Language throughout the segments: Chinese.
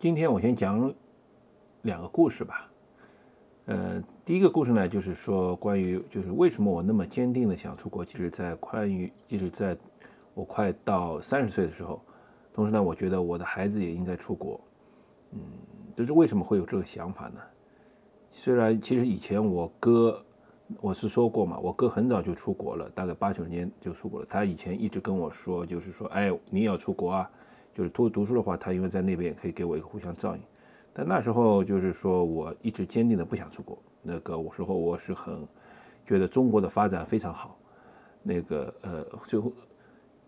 今天我先讲两个故事吧。呃，第一个故事呢，就是说关于就是为什么我那么坚定的想出国，即使在关于即使在我快到三十岁的时候，同时呢，我觉得我的孩子也应该出国。嗯，就是为什么会有这个想法呢？虽然其实以前我哥。我是说过嘛，我哥很早就出国了，大概八九年就出国了。他以前一直跟我说，就是说，哎，你也要出国啊，就是读读书的话，他因为在那边也可以给我一个互相照应。但那时候就是说我一直坚定的不想出国。那个我时候我是很觉得中国的发展非常好，那个呃，最后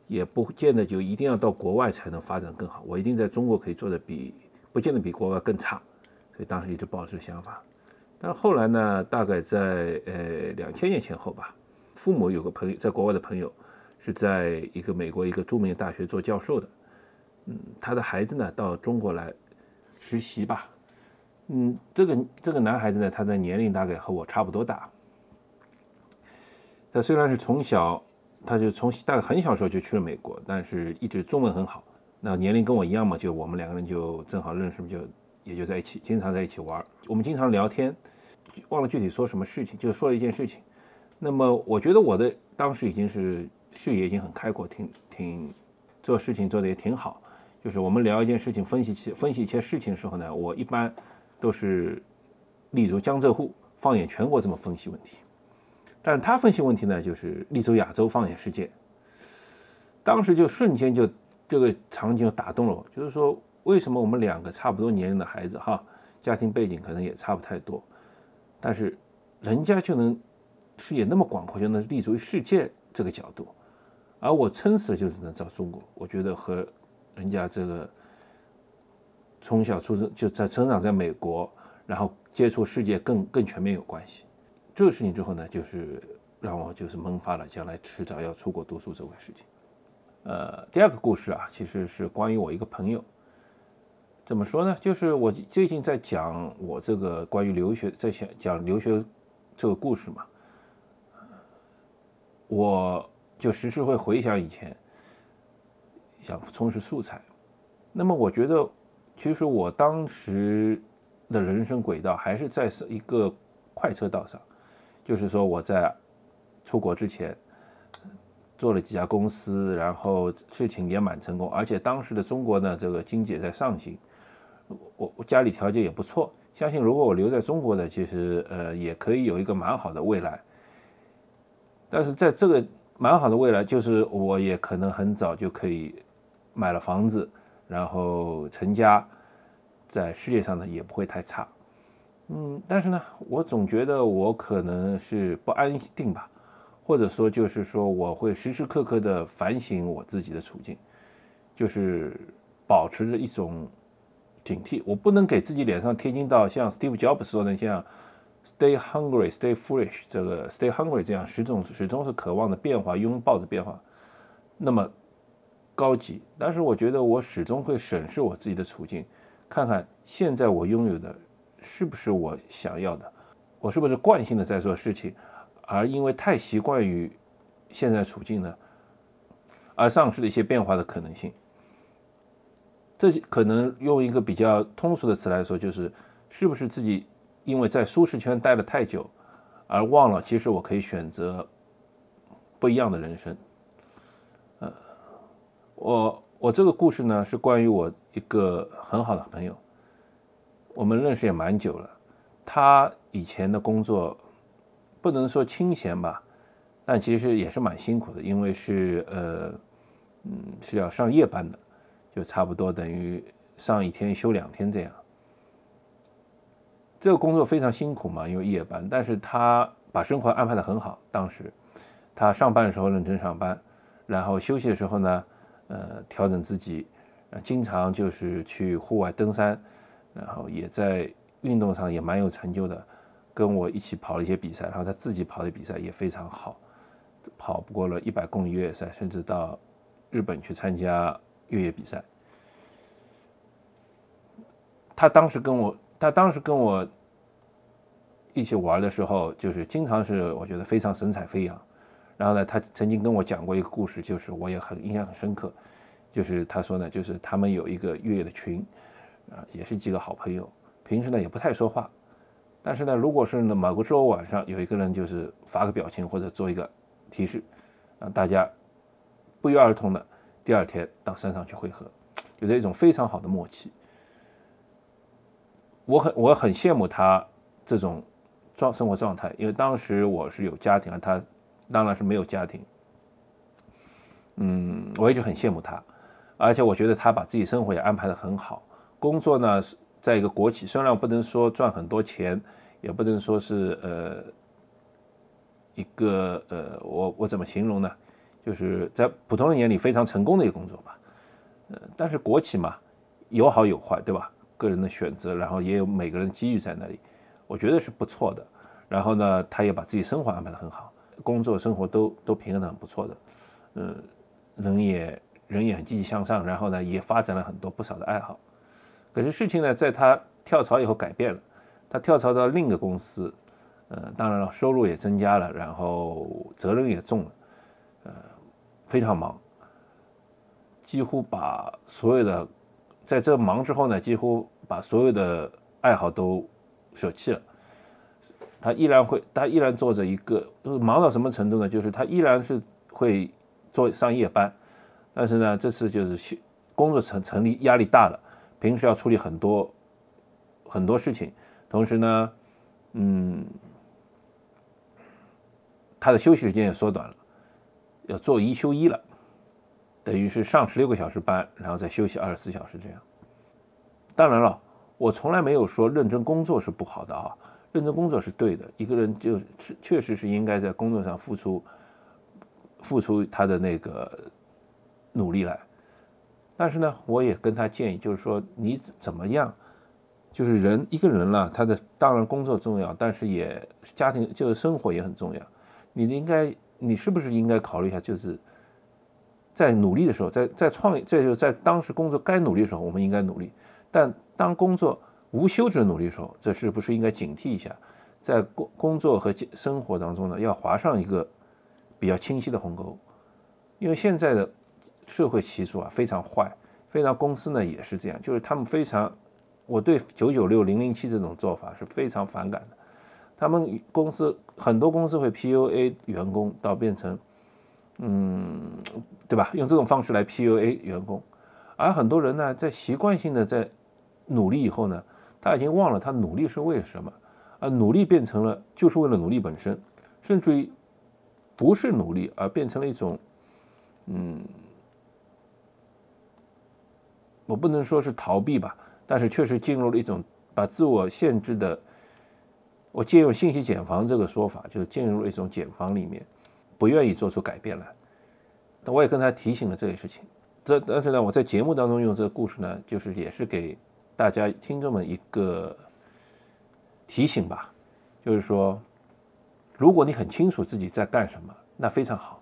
也不见得就一定要到国外才能发展更好，我一定在中国可以做的比不见得比国外更差。所以当时一直抱着想法。但后来呢？大概在呃两千年前后吧，父母有个朋友在国外的朋友，是在一个美国一个著名的大学做教授的，嗯，他的孩子呢到中国来实习吧，嗯，这个这个男孩子呢，他的年龄大概和我差不多大，他虽然是从小，他就从大概很小时候就去了美国，但是一直中文很好，那年龄跟我一样嘛，就我们两个人就正好认识，就也就在一起，经常在一起玩，我们经常聊天。忘了具体说什么事情，就说了一件事情。那么我觉得我的当时已经是视野已经很开阔，挺挺做事情做的也挺好。就是我们聊一件事情，分析起分析一些事情的时候呢，我一般都是立足江浙沪，放眼全国这么分析问题。但是他分析问题呢，就是立足亚洲，放眼世界。当时就瞬间就这个场景打动了我，就是说为什么我们两个差不多年龄的孩子哈，家庭背景可能也差不太多。但是，人家就能视野那么广阔，就能立足于世界这个角度，而我撑死了就只能找中国。我觉得和人家这个从小出生就在成长在美国，然后接触世界更更全面有关系。这个事情之后呢，就是让我就是萌发了将来迟早要出国读书这回事情。呃，第二个故事啊，其实是关于我一个朋友。怎么说呢？就是我最近在讲我这个关于留学，在讲讲留学这个故事嘛，我就时时会回想以前，想充实素材。那么我觉得，其实我当时的人生轨道还是在一个快车道上，就是说我在出国之前做了几家公司，然后事情也蛮成功，而且当时的中国呢，这个经济也在上行。我我家里条件也不错，相信如果我留在中国呢，其实呃也可以有一个蛮好的未来。但是在这个蛮好的未来，就是我也可能很早就可以买了房子，然后成家，在事业上呢也不会太差。嗯，但是呢，我总觉得我可能是不安定吧，或者说就是说我会时时刻刻的反省我自己的处境，就是保持着一种。警惕，我不能给自己脸上贴金到像 Steve Jobs 说的像 “Stay hungry, stay foolish” 这个 “Stay hungry” 这样始终始终是渴望的变化、拥抱的变化，那么高级。但是我觉得我始终会审视我自己的处境，看看现在我拥有的是不是我想要的，我是不是惯性的在做事情，而因为太习惯于现在处境呢，而丧失了一些变化的可能性。这可能用一个比较通俗的词来说，就是是不是自己因为在舒适圈待了太久，而忘了其实我可以选择不一样的人生。呃，我我这个故事呢是关于我一个很好的朋友，我们认识也蛮久了。他以前的工作不能说清闲吧，但其实也是蛮辛苦的，因为是呃嗯是要上夜班的。就差不多等于上一天休两天这样，这个工作非常辛苦嘛，因为夜班。但是他把生活安排的很好。当时他上班的时候认真上班，然后休息的时候呢，呃，调整自己，经常就是去户外登山，然后也在运动上也蛮有成就的，跟我一起跑了一些比赛，然后他自己跑的比赛也非常好，跑不过了一百公里越野赛，甚至到日本去参加。越野比赛，他当时跟我，他当时跟我一起玩的时候，就是经常是我觉得非常神采飞扬。然后呢，他曾经跟我讲过一个故事，就是我也很印象很深刻，就是他说呢，就是他们有一个越野的群，啊，也是几个好朋友。平时呢也不太说话，但是呢，如果是呢某个周五晚上有一个人就是发个表情或者做一个提示，啊，大家不约而同的第二天到山上去汇合，有着一种非常好的默契。我很我很羡慕他这种状生活状态，因为当时我是有家庭了，他当然是没有家庭。嗯，我一直很羡慕他，而且我觉得他把自己生活也安排的很好。工作呢，在一个国企，虽然不能说赚很多钱，也不能说是呃一个呃，我我怎么形容呢？就是在普通人眼里非常成功的一个工作吧。呃，但是国企嘛，有好有坏，对吧？个人的选择，然后也有每个人机遇在那里，我觉得是不错的。然后呢，他也把自己生活安排的很好，工作生活都都平衡的很不错的。嗯。人也人也很积极向上，然后呢，也发展了很多不少的爱好。可是事情呢，在他跳槽以后改变了，他跳槽到另一个公司，呃，当然了，收入也增加了，然后责任也重了，呃，非常忙，几乎把所有的在这忙之后呢，几乎把所有的爱好都舍弃了。他依然会，他依然做着一个，就是忙到什么程度呢？就是他依然是会。做上夜班，但是呢，这次就是工作成成立压力大了，平时要处理很多很多事情，同时呢，嗯，他的休息时间也缩短了，要做一休一了，等于是上十六个小时班，然后再休息二十四小时这样。当然了，我从来没有说认真工作是不好的啊，认真工作是对的，一个人就是确实是应该在工作上付出。付出他的那个努力来，但是呢，我也跟他建议，就是说你怎么样，就是人一个人了，他的当然工作重要，但是也家庭就是生活也很重要。你应该，你是不是应该考虑一下，就是在努力的时候，在在创业，这就在当时工作该努力的时候，我们应该努力；但当工作无休止的努力的时候，这是不是应该警惕一下，在工工作和生活当中呢，要划上一个。比较清晰的鸿沟，因为现在的社会习俗啊非常坏，非常公司呢也是这样，就是他们非常，我对九九六零零七这种做法是非常反感的。他们公司很多公司会 PUA 员工到变成，嗯，对吧？用这种方式来 PUA 员工，而很多人呢在习惯性的在努力以后呢，他已经忘了他努力是为了什么，而努力变成了就是为了努力本身，甚至于。不是努力，而变成了一种，嗯，我不能说是逃避吧，但是确实进入了一种把自我限制的。我借用信息茧房这个说法，就是进入了一种茧房里面，不愿意做出改变来。我也跟他提醒了这个事情。这但是呢，我在节目当中用这个故事呢，就是也是给大家听众们一个提醒吧，就是说。如果你很清楚自己在干什么，那非常好。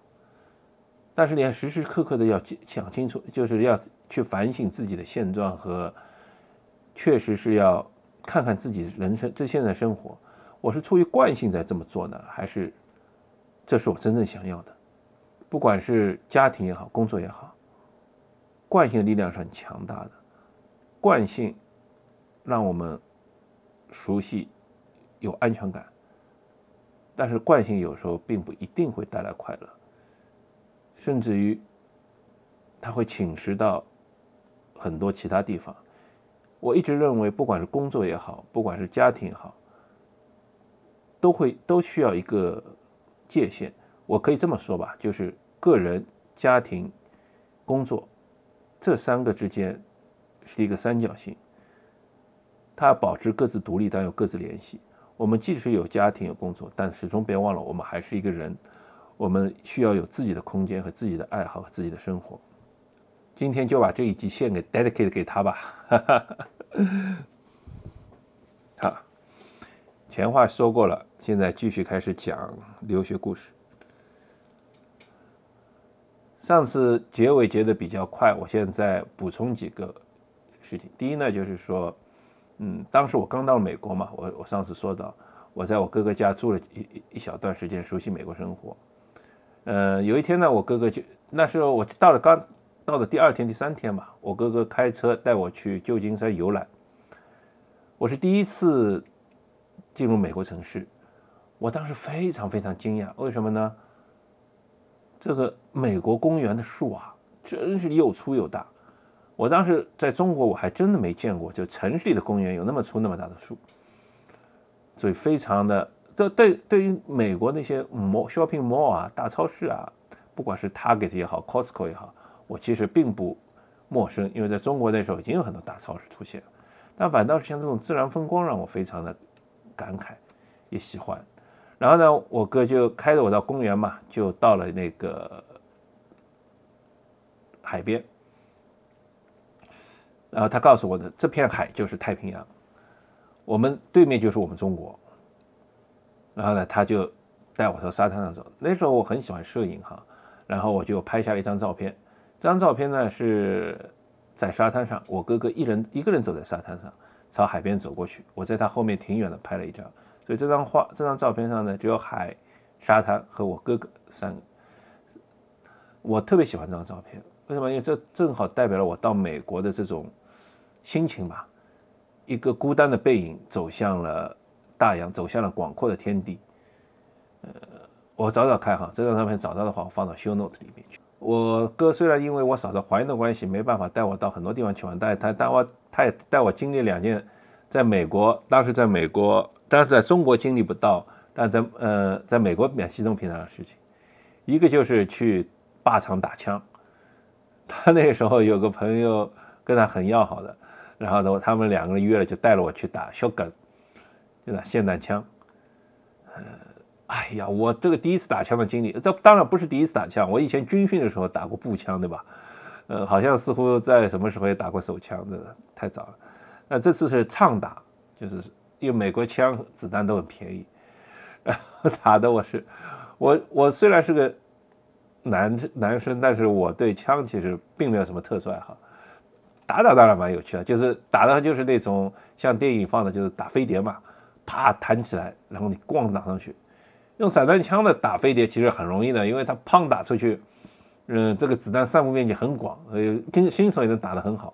但是你要时时刻刻的要想清楚，就是要去反省自己的现状和，确实是要看看自己人生这现在生活，我是出于惯性在这么做呢，还是这是我真正想要的？不管是家庭也好，工作也好，惯性的力量是很强大的。惯性让我们熟悉，有安全感。但是惯性有时候并不一定会带来快乐，甚至于，它会侵蚀到很多其他地方。我一直认为，不管是工作也好，不管是家庭也好，都会都需要一个界限。我可以这么说吧，就是个人、家庭、工作这三个之间是一个三角形，它保持各自独立，但又各自联系。我们即使有家庭有工作，但始终别忘了，我们还是一个人。我们需要有自己的空间和自己的爱好和自己的生活。今天就把这一集献给 dedicate 给他吧。好，前话说过了，现在继续开始讲留学故事。上次结尾结的比较快，我现在补充几个事情。第一呢，就是说。嗯，当时我刚到美国嘛，我我上次说到，我在我哥哥家住了一一小段时间，熟悉美国生活。呃，有一天呢，我哥哥就那时候我到了刚到了第二天、第三天吧，我哥哥开车带我去旧金山游览。我是第一次进入美国城市，我当时非常非常惊讶，为什么呢？这个美国公园的树啊，真是又粗又大。我当时在中国，我还真的没见过，就城市里的公园有那么粗、那么大的树，所以非常的。对对，对于美国那些 mall shopping mall 啊，大超市啊，不管是 Target 也好，Costco 也好，我其实并不陌生，因为在中国那时候已经有很多大超市出现。但反倒是像这种自然风光，让我非常的感慨，也喜欢。然后呢，我哥就开着我到公园嘛，就到了那个海边。然后他告诉我的，这片海就是太平洋，我们对面就是我们中国。然后呢，他就带我到沙滩上走。那时候我很喜欢摄影哈，然后我就拍下了一张照片。这张照片呢是在沙滩上，我哥哥一人一个人走在沙滩上，朝海边走过去。我在他后面挺远的拍了一张。所以这张画这张照片上呢，只有海、沙滩和我哥哥三个。我特别喜欢这张照片，为什么？因为这正好代表了我到美国的这种。心情吧，一个孤单的背影走向了大洋，走向了广阔的天地。呃，我找找看哈，这张照片找到的话，我放到 show note 里面去。我哥虽然因为我嫂子怀孕的关系，没办法带我到很多地方去玩，但他带我他也带我经历两件，在美国，当时在美国，但是在中国经历不到，但在呃，在美国免稀松平常的事情。一个就是去靶场打枪，他那时候有个朋友跟他很要好的。然后呢，他们两个人约了，就带了我去打小梗，就打霰弹枪。呃，哎呀，我这个第一次打枪的经历，这当然不是第一次打枪，我以前军训的时候打过步枪，对吧？呃，好像似乎在什么时候也打过手枪，真的太早了。那这次是畅打，就是因为美国枪子弹都很便宜，然后打的我是，我我虽然是个男男生，但是我对枪其实并没有什么特殊爱好。打打当然蛮有趣的，就是打的就是那种像电影放的，就是打飞碟嘛，啪弹起来，然后你咣打上去。用散弹枪的打飞碟其实很容易的，因为它砰打出去，嗯，这个子弹散布面积很广，所以新新手也能打得很好。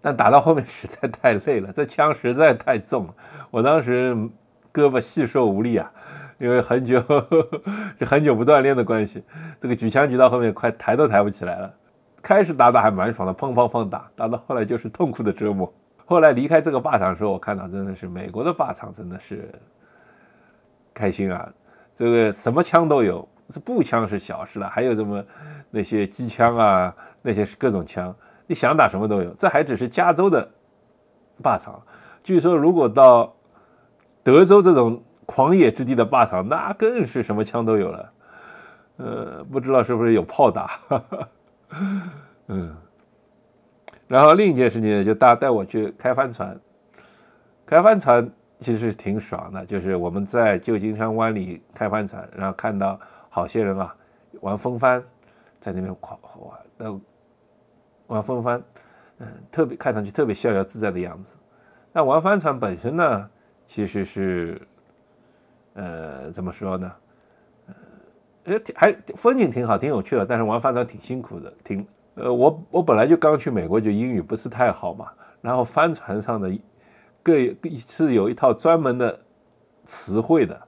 但打到后面实在太累了，这枪实在太重了，我当时胳膊细瘦无力啊，因为很久就很久不锻炼的关系，这个举枪举到后面快抬都抬不起来了。开始打打还蛮爽的，砰砰砰打，打到后来就是痛苦的折磨。后来离开这个靶场的时候，我看到真的是美国的靶场真的是开心啊！这个什么枪都有，这步枪是小事了，还有什么那些机枪啊，那些是各种枪，你想打什么都有。这还只是加州的靶场，据说如果到德州这种狂野之地的靶场，那更是什么枪都有了。呃，不知道是不是有炮打。嗯，然后另一件事情呢，就大家带我去开帆船。开帆船其实是挺爽的，就是我们在旧金山湾里开帆船，然后看到好些人啊玩风帆，在那边狂玩，都玩风帆，嗯，特别看上去特别逍遥自在的样子。那玩帆船本身呢，其实是，呃，怎么说呢？呃，还风景挺好，挺有趣的，但是玩帆船挺辛苦的，挺呃，我我本来就刚去美国，就英语不是太好嘛，然后帆船上的各是有一套专门的词汇的，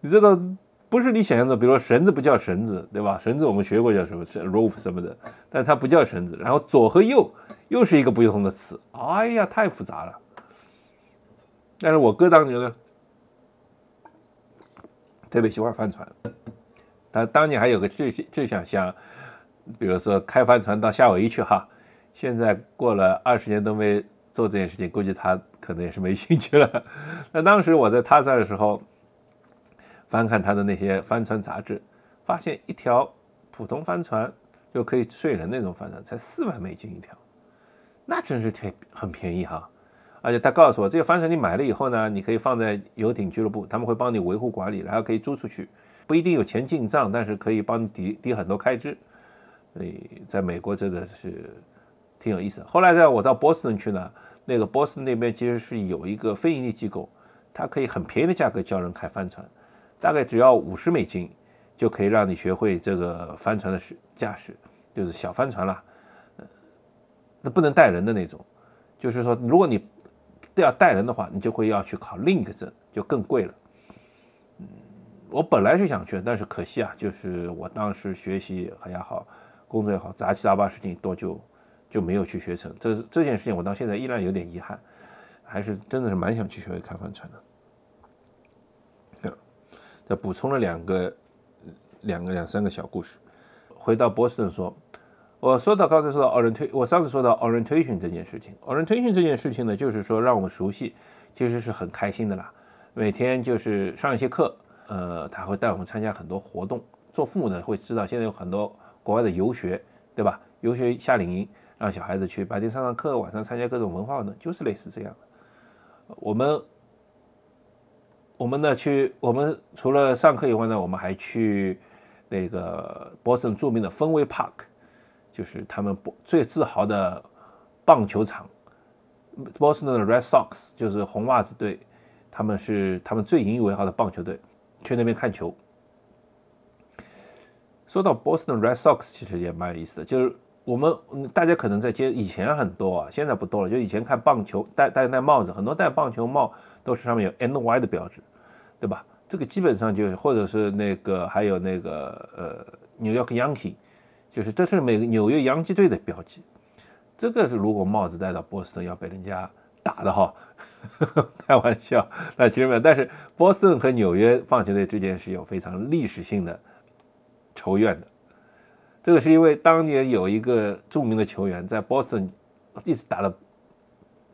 你知道不是你想象中，比如说绳子不叫绳子，对吧？绳子我们学过叫什么，rope 什么的，但它不叫绳子，然后左和右又是一个不同的词，哎呀，太复杂了。但是我哥当年呢，特别喜欢帆船。他当年还有个志志向，想，比如说开帆船到夏威夷去哈。现在过了二十年都没做这件事情，估计他可能也是没兴趣了。那当时我在他这儿的时候，翻看他的那些帆船杂志，发现一条普通帆船就可以睡人那种帆船才四万美金一条，那真是挺很便宜哈。而且他告诉我，这个帆船你买了以后呢，你可以放在游艇俱乐部，他们会帮你维护管理，然后可以租出去。不一定有钱进账，但是可以帮你抵抵很多开支。所以在美国真的是挺有意思。后来呢我到波士顿去呢，那个波士顿那边其实是有一个非盈利机构，它可以很便宜的价格教人开帆船，大概只要五十美金就可以让你学会这个帆船的驶驾驶。就是小帆船啦，那不能带人的那种。就是说，如果你都要带人的话，你就会要去考另一个证，就更贵了。我本来是想去，但是可惜啊，就是我当时学习也好，工作也好，杂七杂八事情多，就就没有去学成。这这件事情，我到现在依然有点遗憾，还是真的是蛮想去学会开帆船的。再补充了两个、两个、两三个小故事。回到波士顿说，我说到刚才说到 orientation，我上次说到 orientation 这件事情，orientation 这件事情呢，就是说让我熟悉，其实是很开心的啦。每天就是上一些课，呃，他会带我们参加很多活动。做父母的会知道，现在有很多国外的游学，对吧？游学夏令营，让小孩子去白天上上课，晚上参加各种文化活动，就是类似这样的。我们。我们呢去，我们除了上课以外呢，我们还去那个波士顿著名的芬威 Park，就是他们最自豪的棒球场。波士顿的 Red Sox 就是红袜子队，他们是他们最引以为豪的棒球队，去那边看球。说到 Boston Red Sox，其实也蛮有意思的，就是我们大家可能在街以前很多啊，现在不多了。就以前看棒球，戴戴戴帽子，很多戴棒球帽。都是上面有 NY 的标志，对吧？这个基本上就或者是那个还有那个呃，New York Yankee，就是这是每个纽约洋基队的标记。这个如果帽子戴到波士顿要被人家打的哈，开玩笑，那其实没有。但是波士顿和纽约棒球队之间是有非常历史性的仇怨的。这个是因为当年有一个著名的球员在波士顿一直打的。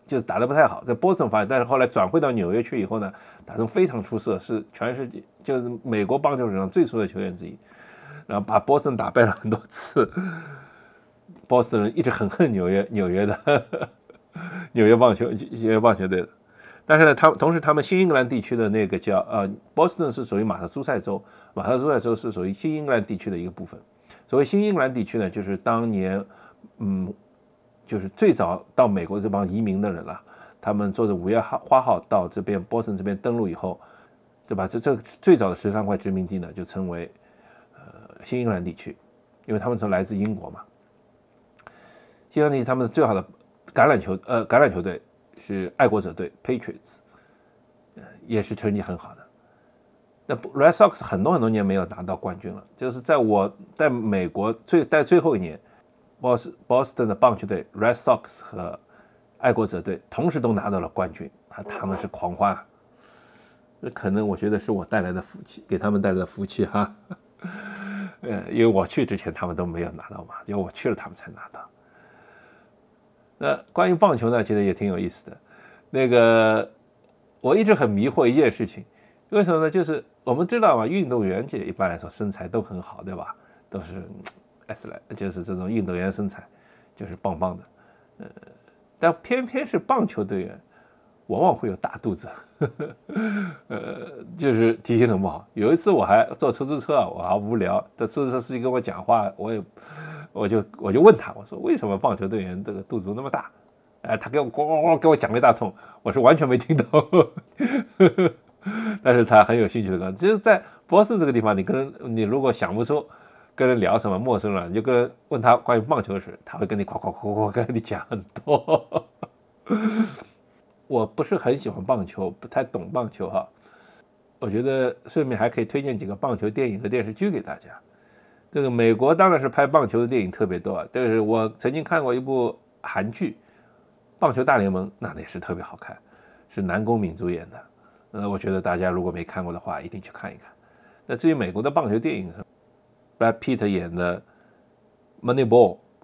就是打的不太好，在波士顿发展，但是后来转会到纽约去以后呢，打成非常出色，是全世界就是美国棒球史上最出色的球员之一，然后把波士顿打败了很多次。波士顿人一直很恨纽约纽约的 纽约棒球纽约棒球队的，但是呢，他同时他们新英格兰地区的那个叫呃波士顿是属于马萨诸塞州，马萨诸塞州是属于新英格兰地区的一个部分。所谓新英格兰地区呢，就是当年嗯。就是最早到美国这帮移民的人了，他们坐着五月号花号到这边波士顿这边登陆以后，对吧？这这最早的十三块殖民地呢，就称为呃新英格兰地区，因为他们从来自英国嘛。新英格兰地区他们最好的橄榄球呃橄榄球队是爱国者队 Patriots，也是成绩很好的。那 Red Sox 很多很多年没有拿到冠军了，就是在我在美国最在最后一年。，Boston 的棒球队 Red Sox 和爱国者队同时都拿到了冠军，啊，他们是狂欢，那可能我觉得是我带来的福气，给他们带来的福气哈，呃，因为我去之前他们都没有拿到嘛，因为我去了他们才拿到。那关于棒球呢，其实也挺有意思的，那个我一直很迷惑一件事情，为什么呢？就是我们知道嘛，运动员界一般来说身材都很好，对吧？都是。S 来就是这种运动员身材，就是棒棒的，呃，但偏偏是棒球队员，往往会有大肚子，呃，就是体型很不好。有一次我还坐出租车，我还无聊，这出租车司机跟我讲话，我也，我就我就问他，我说为什么棒球队员这个肚子那么大？哎，他给我咣咣咣给我讲了一大通，我是完全没听懂，但是他很有兴趣的讲，就是在波士这个地方，你跟你如果想不出。跟人聊什么陌生人，你就跟问他关于棒球的事，他会跟你夸夸夸夸跟你讲很多。我不是很喜欢棒球，不太懂棒球哈。我觉得顺便还可以推荐几个棒球电影和电视剧给大家。这个美国当然是拍棒球的电影特别多啊，这个是我曾经看过一部韩剧《棒球大联盟》，那也是特别好看，是南宫敏主演的。呃，我觉得大家如果没看过的话，一定去看一看。那至于美国的棒球电影，Brad Pitt 演的《Moneyball》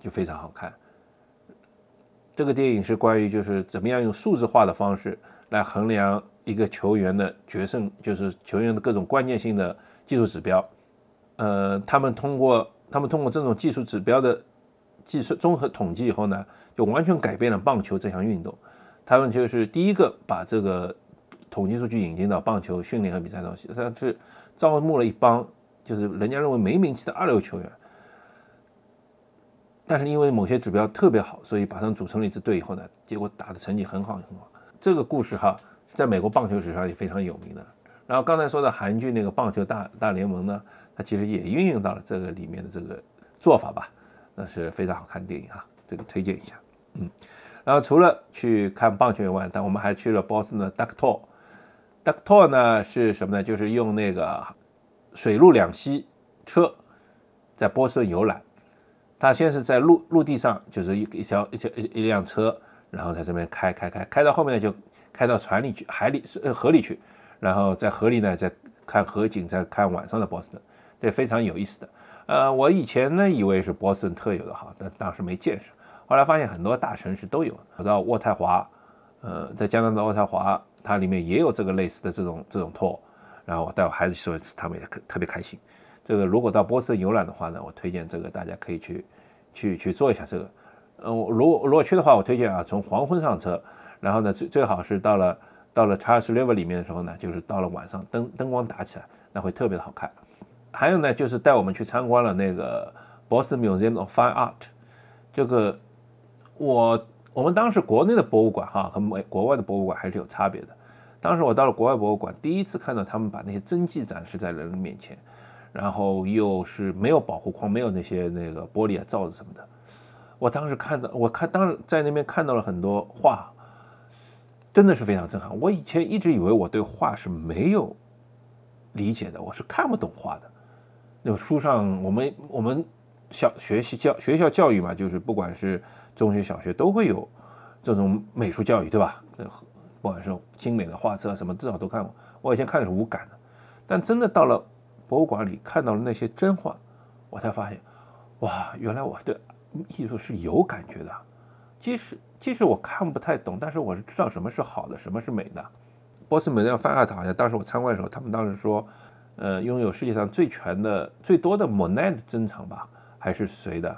就非常好看。这个电影是关于就是怎么样用数字化的方式来衡量一个球员的决胜，就是球员的各种关键性的技术指标。呃，他们通过他们通过这种技术指标的计算综合统计以后呢，就完全改变了棒球这项运动。他们就是第一个把这个统计数据引进到棒球训练和比赛中去，他是招募了一帮。就是人家认为没名气的二流球员，但是因为某些指标特别好，所以把他们组成了一支队以后呢，结果打的成绩很好很好。这个故事哈，在美国棒球史上也非常有名的。然后刚才说的韩剧那个棒球大大联盟呢，它其实也运用到了这个里面的这个做法吧。那是非常好看的电影啊，这个推荐一下。嗯，然后除了去看棒球以外，但我们还去了波士顿的 Duck Tour。Duck Tour 呢是什么呢？就是用那个水陆两栖车在波士顿游览。他先是在陆陆地上，就是一一条一条一一辆车，然后在这边开开开，开到后面呢就开到船里去，海里呃河里去，然后在河里呢再看河景，再看晚上的波士顿，这非常有意思的。呃，我以前呢以为是波士顿特有的哈，但当时没见识。后来发现很多大城市都有，跑到渥太华，呃，在加拿大渥太华，它里面也有这个类似的这种这种 tour，然后我带我孩子去一次，他们也特别开心。这个如果到波士顿游览的话呢，我推荐这个大家可以去去去做一下这个。呃，如果如果去的话，我推荐啊，从黄昏上车，然后呢最最好是到了到了 Charles River 里面的时候呢，就是到了晚上灯灯光打起来，那会特别的好看。还有呢，就是带我们去参观了那个 Boston Museum of Fine Art，这个我我们当时国内的博物馆哈和美国外的博物馆还是有差别的。当时我到了国外博物馆，第一次看到他们把那些真迹展示在人们面前。然后又是没有保护框，没有那些那个玻璃啊、罩子什么的。我当时看到，我看当时在那边看到了很多画，真的是非常震撼。我以前一直以为我对画是没有理解的，我是看不懂画的。那个书上，我们我们小学习教学校教育嘛，就是不管是中学、小学都会有这种美术教育，对吧？不管是精美的画册什么，至少都看过。我以前看的是无感的，但真的到了。博物馆里看到了那些真画，我才发现，哇，原来我对艺术是有感觉的。即使即使我看不太懂，但是我是知道什么是好的，什么是美的。波斯美那范阿塔好像当时我参观的时候，他们当时说，呃，拥有世界上最全的、最多的莫奈的珍藏吧，还是谁的？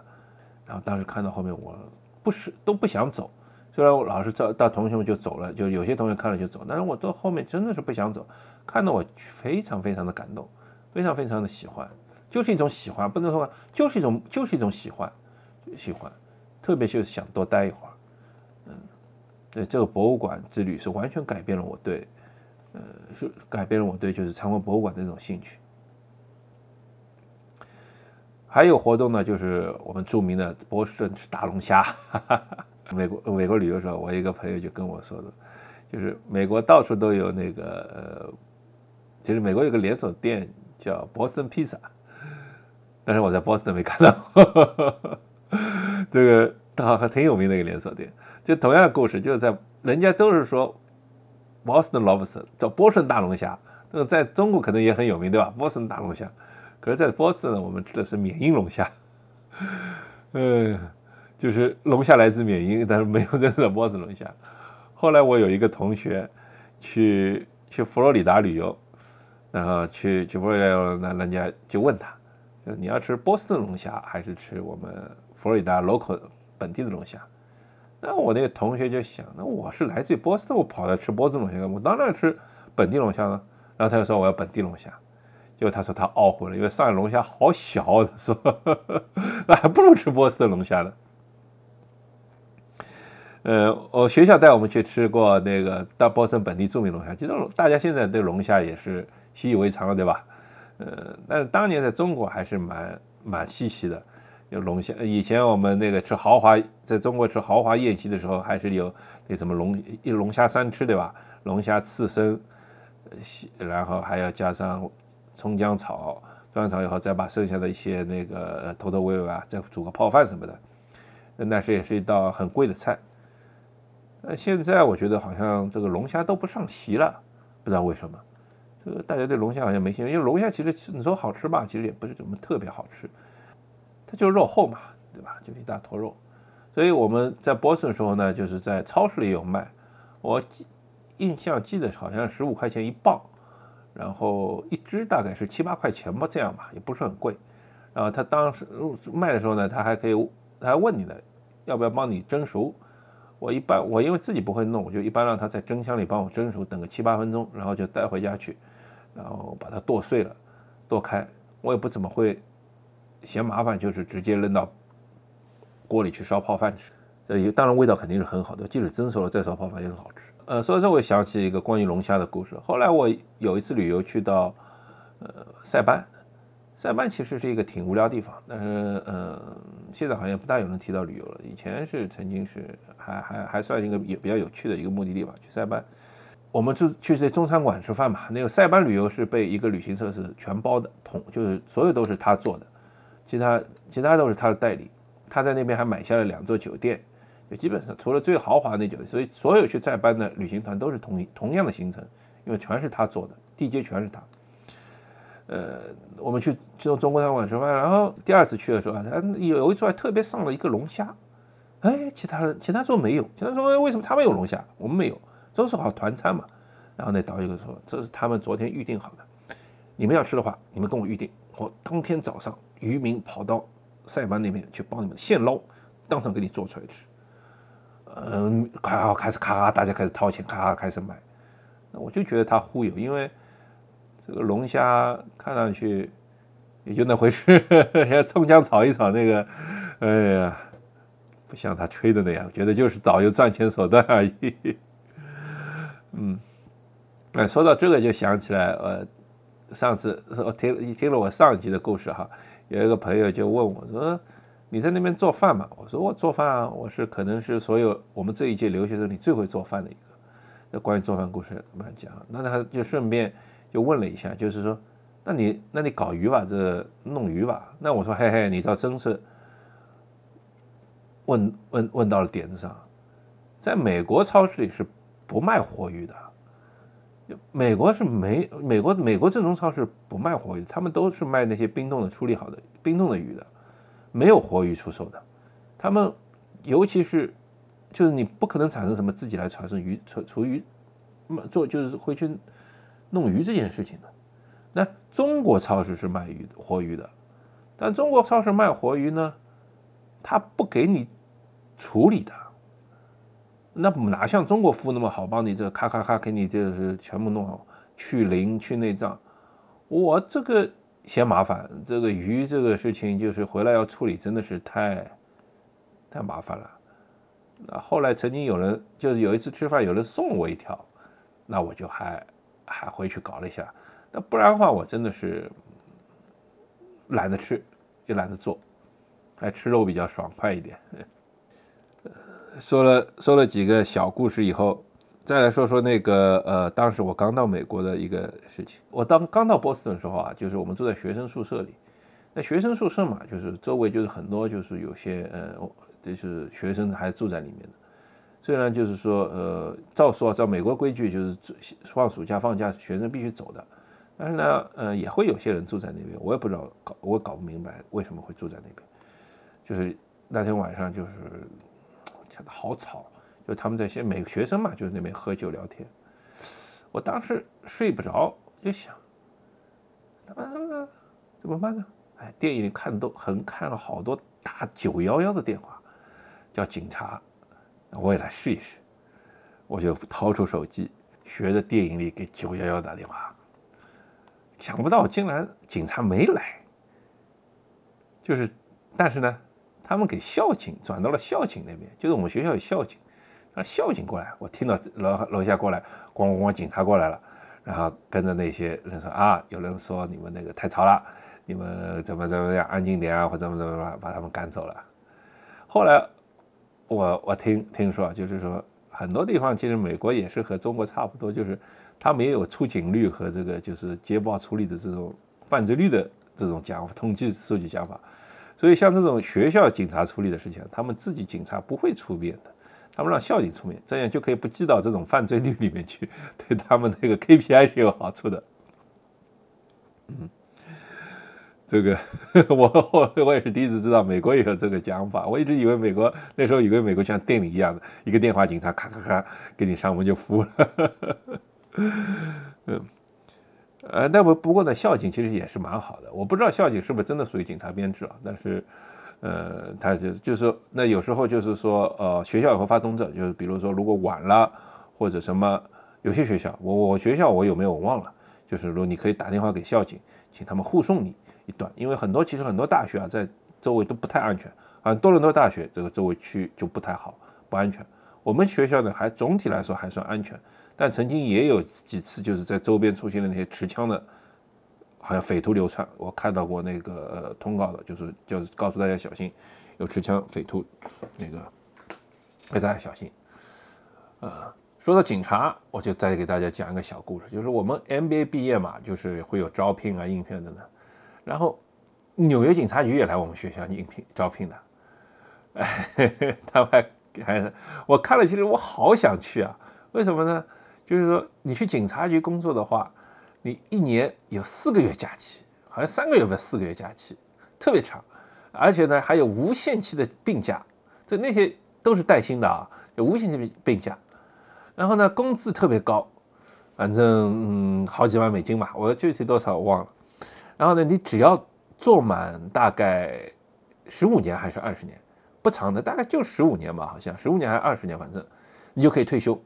然后当时看到后面，我不是都不想走。虽然我老是到到同学们就走了，就有些同学看了就走，但是我到后面真的是不想走，看得我非常非常的感动。非常非常的喜欢，就是一种喜欢，不能说就是一种就是一种喜欢，喜欢，特别就是想多待一会儿，嗯，对这个博物馆之旅是完全改变了我对，呃，是改变了我对就是参观博物馆的这种兴趣。还有活动呢，就是我们著名的波士顿吃大龙虾。美国美国旅游时候，我一个朋友就跟我说的，就是美国到处都有那个呃，其实美国有个连锁店。叫波士顿披萨，但是我在波士顿没看到。这个倒还挺有名的一个连锁店。就同样的故事，就是在人家都是说 Boston lobster 叫波士顿大龙虾，这个在中国可能也很有名，对吧？波士顿大龙虾，可是在波士顿呢，我们吃的是缅因龙虾。嗯，就是龙虾来自缅因，但是没有真正的波士顿龙虾。后来我有一个同学去去佛罗里达旅游。然后去去佛罗里达，那人家就问他，你要吃波士顿龙虾还是吃我们佛罗里达 local 本地的龙虾？那我那个同学就想，那我是来自于波士顿，我跑来吃波士顿龙虾，我当然吃本地龙虾了。然后他就说我要本地龙虾，结果他说他懊悔了，因为上海龙虾好小，他说 那还不如吃波士顿龙虾呢。呃，我学校带我们去吃过那个大波士顿本地著名龙虾，其实大家现在对龙虾也是。习以为常了，对吧？呃，但是当年在中国还是蛮蛮稀奇的，有龙虾。以前我们那个吃豪华，在中国吃豪华宴席的时候，还是有那什么龙一龙虾三吃，对吧？龙虾刺身，然后还要加上葱姜炒，姜炒以后再把剩下的一些那个头头尾尾啊，再煮个泡饭什么的，那是也是一道很贵的菜。那现在我觉得好像这个龙虾都不上席了，不知道为什么。这个大家对龙虾好像没兴趣，因为龙虾其实你说好吃吧，其实也不是怎么特别好吃，它就是肉厚嘛，对吧？就一大坨肉。所以我们在波士顿的时候呢，就是在超市里有卖，我记印象记得好像十五块钱一磅，然后一只大概是七八块钱吧，这样吧，也不是很贵。然后他当时卖的时候呢，他还可以，他还问你的要不要帮你蒸熟。我一般我因为自己不会弄，我就一般让他在蒸箱里帮我蒸熟，等个七八分钟，然后就带回家去。然后把它剁碎了，剁开。我也不怎么会嫌麻烦，就是直接扔到锅里去烧泡饭吃。这当然味道肯定是很好的，即使蒸熟了再烧泡饭也很好吃。呃，所以说我想起一个关于龙虾的故事。后来我有一次旅游去到呃塞班，塞班其实是一个挺无聊的地方，但是嗯，现在好像不大有人提到旅游了。以前是曾经是还还还算一个有比较有趣的一个目的地吧，去塞班。我们就去这中餐馆吃饭嘛。那个塞班旅游是被一个旅行社是全包的，同就是所有都是他做的，其他其他都是他的代理。他在那边还买下了两座酒店，就基本上除了最豪华那酒店，所以所有去塞班的旅行团都是同一同样的行程，因为全是他做的，地接全是他。呃，我们去去中国餐馆吃饭，然后第二次去的时候，他有一桌还特别上了一个龙虾，哎，其他人其他桌没有，其他桌为什么他们有龙虾，我们没有。都是好团餐嘛，然后那导游就说：“这是他们昨天预定好的，你们要吃的话，你们跟我预定，我当天早上渔民跑到塞班那边去帮你们现捞，当场给你做出来吃。”嗯，咔开始咔咔，大家开始掏钱，咔咔开始买。那我就觉得他忽悠，因为这个龙虾看上去也就那回事，要葱姜炒一炒那个，哎呀，不像他吹的那样，觉得就是导游赚钱手段而已。嗯，哎，说到这个就想起来，呃，上次我听听了我上一集的故事哈，有一个朋友就问我说：“你在那边做饭吗？”我说：“我做饭啊，我是可能是所有我们这一届留学生里最会做饭的一个。”那关于做饭故事慢慢讲？那他就顺便就问了一下，就是说：“那你那你搞鱼吧，这弄鱼吧？”那我说：“嘿嘿，你倒真是问问问到了点子上，在美国超市里是。”不卖活鱼的，美国是没美国美国正宗超市不卖活鱼，他们都是卖那些冰冻的处理好的冰冻的鱼的，没有活鱼出售的。他们尤其是就是你不可能产生什么自己来产生鱼厨厨鱼做就是会去弄鱼这件事情的。那中国超市是卖鱼活鱼的，但中国超市卖活鱼呢，他不给你处理的。那哪像中国服务那么好，帮你这咔咔咔给你就是全部弄好，去鳞去内脏，我这个嫌麻烦，这个鱼这个事情就是回来要处理，真的是太太麻烦了。那后来曾经有人就是有一次吃饭，有人送了我一条，那我就还还回去搞了一下，那不然的话我真的是懒得吃，也懒得做，还吃肉比较爽快一点。说了说了几个小故事以后，再来说说那个呃，当时我刚到美国的一个事情。我当刚到波士顿的时候啊，就是我们住在学生宿舍里。那学生宿舍嘛，就是周围就是很多就是有些呃，就是学生还住在里面的。虽然就是说呃，照说照美国规矩就是放暑假放假学生必须走的，但是呢呃，也会有些人住在那边。我也不知道搞我搞不明白为什么会住在那边。就是那天晚上就是。好吵，就他们在些美学生嘛，就是那边喝酒聊天。我当时睡不着，就想，怎么办呢？哎，电影里看都横看了好多打九幺幺的电话，叫警察。我也来试一试，我就掏出手机，学着电影里给九幺幺打电话。想不到竟然警察没来，就是，但是呢。他们给校警转到了校警那边，就是我们学校有校警，让校警过来。我听到楼楼下过来，咣咣咣，警察过来了，然后跟着那些人说啊，有人说你们那个太吵了，你们怎么怎么样，安静点啊，或怎么怎么把他们赶走了。后来我我听听说，就是说很多地方其实美国也是和中国差不多，就是他们也有出警率和这个就是接报处理的这种犯罪率的这种讲统计数据讲法。所以像这种学校警察处理的事情，他们自己警察不会出面的，他们让校警出面，这样就可以不记到这种犯罪率里面去，对他们那个 KPI 是有好处的。嗯，这个 我我我也是第一次知道美国也有这个讲法，我一直以为美国那时候以为美国像电影一样的，一个电话警察咔咔咔给你上门就服了。嗯。呃，那不不过呢，校警其实也是蛮好的。我不知道校警是不是真的属于警察编制啊？但是，呃，他就就是，那有时候就是说，呃，学校也会发通知，就是比如说如果晚了或者什么，有些学校，我我学校我有没有我忘了，就是说你可以打电话给校警，请他们护送你一段，因为很多其实很多大学啊，在周围都不太安全啊，多伦多大学这个周围区就不太好，不安全。我们学校呢，还总体来说还算安全。但曾经也有几次，就是在周边出现了那些持枪的好像匪徒流窜，我看到过那个通告的，就是就是告诉大家小心，有持枪匪徒，那个，给大家小心。呃，说到警察，我就再给大家讲一个小故事，就是我们 MBA 毕业嘛，就是会有招聘啊、应聘的呢。然后纽约警察局也来我们学校应聘招聘的，哎，他们还还我看了，其实我好想去啊，为什么呢？就是说你去警察局工作的话。你一年有四个月假期，好像三个月份四个月假期，特别长，而且呢还有无限期的病假，这那些都是带薪的啊，有无限期的病假，然后呢工资特别高，反正嗯好几万美金吧，我具体多少我忘了，然后呢你只要做满大概十五年还是二十年，不长的，大概就十五年吧，好像十五年还是二十年，反正你就可以退休。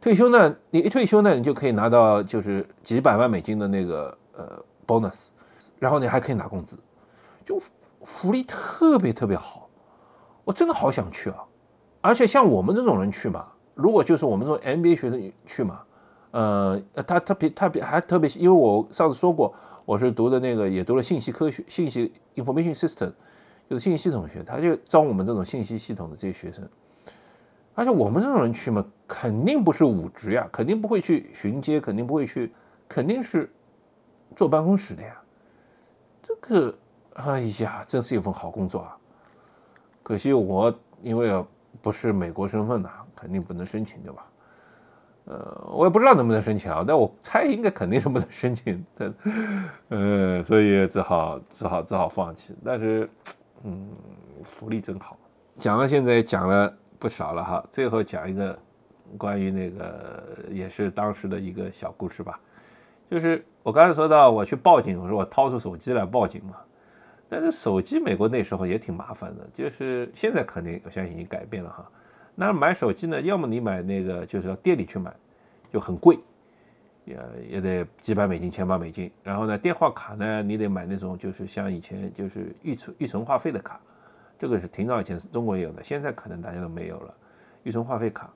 退休呢，你一退休呢，你就可以拿到就是几百万美金的那个呃 bonus，然后你还可以拿工资，就福利特别特别好，我真的好想去啊！而且像我们这种人去嘛，如果就是我们这种 MBA 学生去嘛，呃，他特别特别还特别，因为我上次说过，我是读的那个也读了信息科学，信息 information system，就是信息系统学，他就招我们这种信息系统的这些学生。而且我们这种人去嘛，肯定不是武职呀，肯定不会去巡街，肯定不会去，肯定是坐办公室的呀。这个，哎呀，真是一份好工作啊！可惜我因为不是美国身份呐，肯定不能申请，对吧？呃，我也不知道能不能申请啊，但我猜应该肯定是不能申请的。呃，所以只好只好只好放弃。但是，嗯，福利真好。讲到现在，讲了。不少了哈，最后讲一个关于那个也是当时的一个小故事吧，就是我刚才说到我去报警，我说我掏出手机来报警嘛，但是手机美国那时候也挺麻烦的，就是现在肯定我相信已经改变了哈。那买手机呢，要么你买那个就是要店里去买，就很贵，也也得几百美金、千八美金。然后呢，电话卡呢，你得买那种就是像以前就是预存预存话费的卡。这个是挺早以前是中国也有的，现在可能大家都没有了。预存话费卡，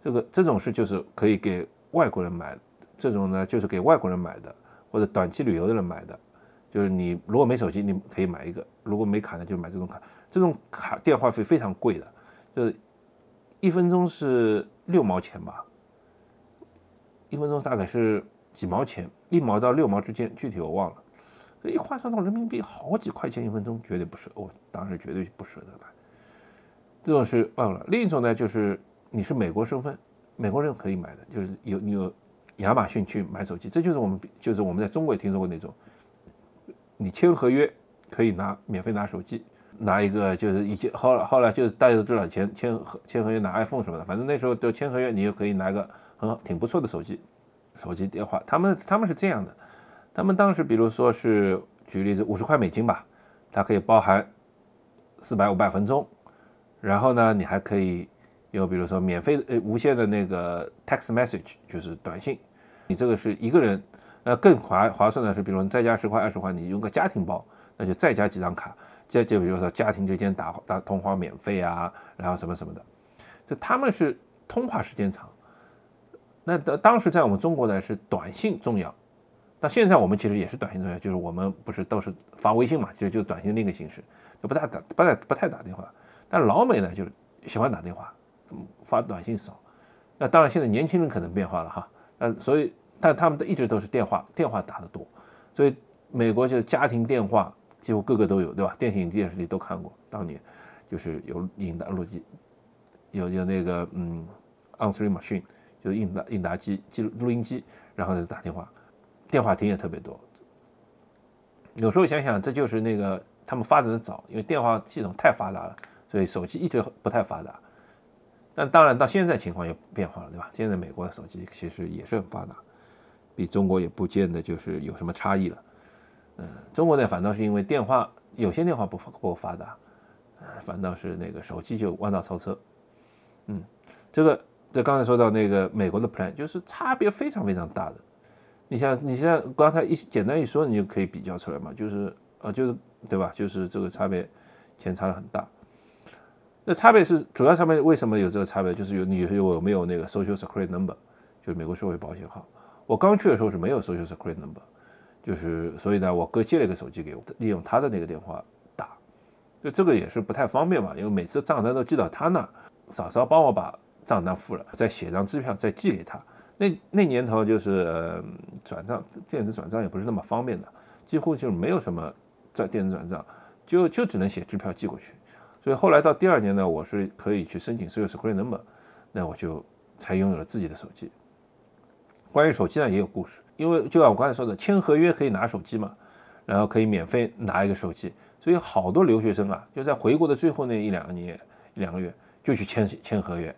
这个这种是就是可以给外国人买，这种呢就是给外国人买的，或者短期旅游的人买的。就是你如果没手机，你可以买一个；如果没卡呢，就买这种卡。这种卡电话费非常贵的，就是一分钟是六毛钱吧，一分钟大概是几毛钱，一毛到六毛之间，具体我忘了。一换算到人民币，好几块钱一分钟，绝对不舍。我当时绝对不舍得买。这种是忘了。另一种呢，就是你是美国身份，美国人可以买的，就是有你有亚马逊去买手机，这就是我们就是我们在中国也听说过那种，你签合约可以拿免费拿手机，拿一个就是以前后来后来就是大家都知道签签合签合约拿 iPhone 什么的，反正那时候都签合约，你就可以拿个很好挺不错的手机，手机电话，他们他们是这样的。他们当时，比如说是举例子，五十块美金吧，它可以包含四百五百分钟，然后呢，你还可以有比如说免费呃无限的那个 text message，就是短信。你这个是一个人，那更划划算的是，比如你再加十块二十块，你用个家庭包，那就再加几张卡，再就比如说家庭之间打打通话免费啊，然后什么什么的。这他们是通话时间长，那当当时在我们中国呢是短信重要。那现在我们其实也是短信重要，就是我们不是都是发微信嘛，其实就是短信另一个形式，就不太打不太不太打电话。但老美呢，就是喜欢打电话，发短信少。那当然现在年轻人可能变化了哈，那所以但他们都一直都是电话电话打的多，所以美国就是家庭电话几乎个个都有，对吧？电影电视里都看过，当年就是有应答录机，有有那个嗯，answering machine 就是应答应答机记录音机，然后再打电话。电话亭也特别多，有时候想想，这就是那个他们发展的早，因为电话系统太发达了，所以手机一直不太发达。但当然到现在情况也变化了，对吧？现在美国的手机其实也是很发达，比中国也不见得就是有什么差异了。嗯，中国呢反倒是因为电话有些电话不不发达，反倒是那个手机就弯道超车。嗯，这个这刚才说到那个美国的 plan，就是差别非常非常大的。你像你现在刚才一简单一说，你就可以比较出来嘛，就是呃，就是对吧？就是这个差别，钱差的很大。那差别是主要差别，为什么有这个差别？就是有你有有没有那个 Social Security Number，就是美国社会保险号。我刚去的时候是没有 Social Security Number，就是所以呢，我哥借了一个手机给我，利用他的那个电话打，就这个也是不太方便嘛，因为每次账单都寄到他那，嫂嫂帮我把账单付了，再写张支票再寄给他。那那年头就是转账电子转账也不是那么方便的，几乎就没有什么转电子转账，就就只能写支票寄过去。所以后来到第二年呢，我是可以去申请 Serial Security Number，那我就才拥有了自己的手机。关于手机呢也有故事，因为就像我刚才说的，签合约可以拿手机嘛，然后可以免费拿一个手机，所以好多留学生啊，就在回国的最后那一两年一两个月就去签签合约，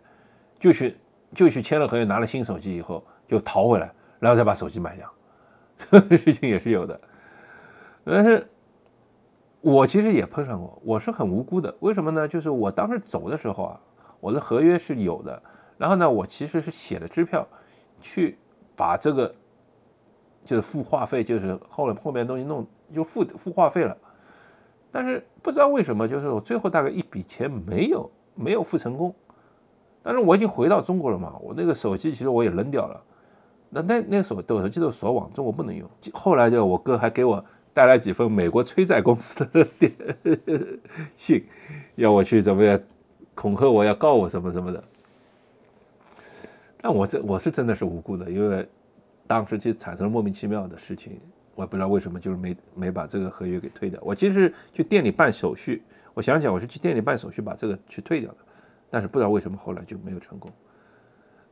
就去就去签了合约，拿了新手机以后就逃回来，然后再把手机卖掉，这个事情也是有的。但是，我其实也碰上过，我是很无辜的，为什么呢？就是我当时走的时候啊，我的合约是有的，然后呢，我其实是写了支票去。把这个就是付话费，就是后来后面东西弄就付付话费了，但是不知道为什么，就是我最后大概一笔钱没有没有付成功，但是我已经回到中国了嘛，我那个手机其实我也扔掉了，那那那个手手机的锁网中国不能用，后来就我哥还给我带来几封美国催债公司的电信，要我去怎么样恐吓我要告我什么什么的。但我这我是真的是无辜的，因为当时就产生了莫名其妙的事情，我也不知道为什么，就是没没把这个合约给退掉。我其实是去店里办手续，我想想，我是去店里办手续把这个去退掉的，但是不知道为什么后来就没有成功。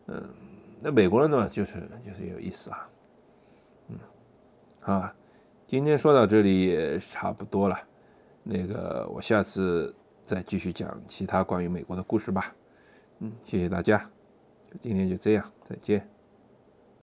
嗯，那美国人呢，就是就是有意思啊。嗯，好，今天说到这里也差不多了，那个我下次再继续讲其他关于美国的故事吧。嗯，谢谢大家。今天就这样，再见。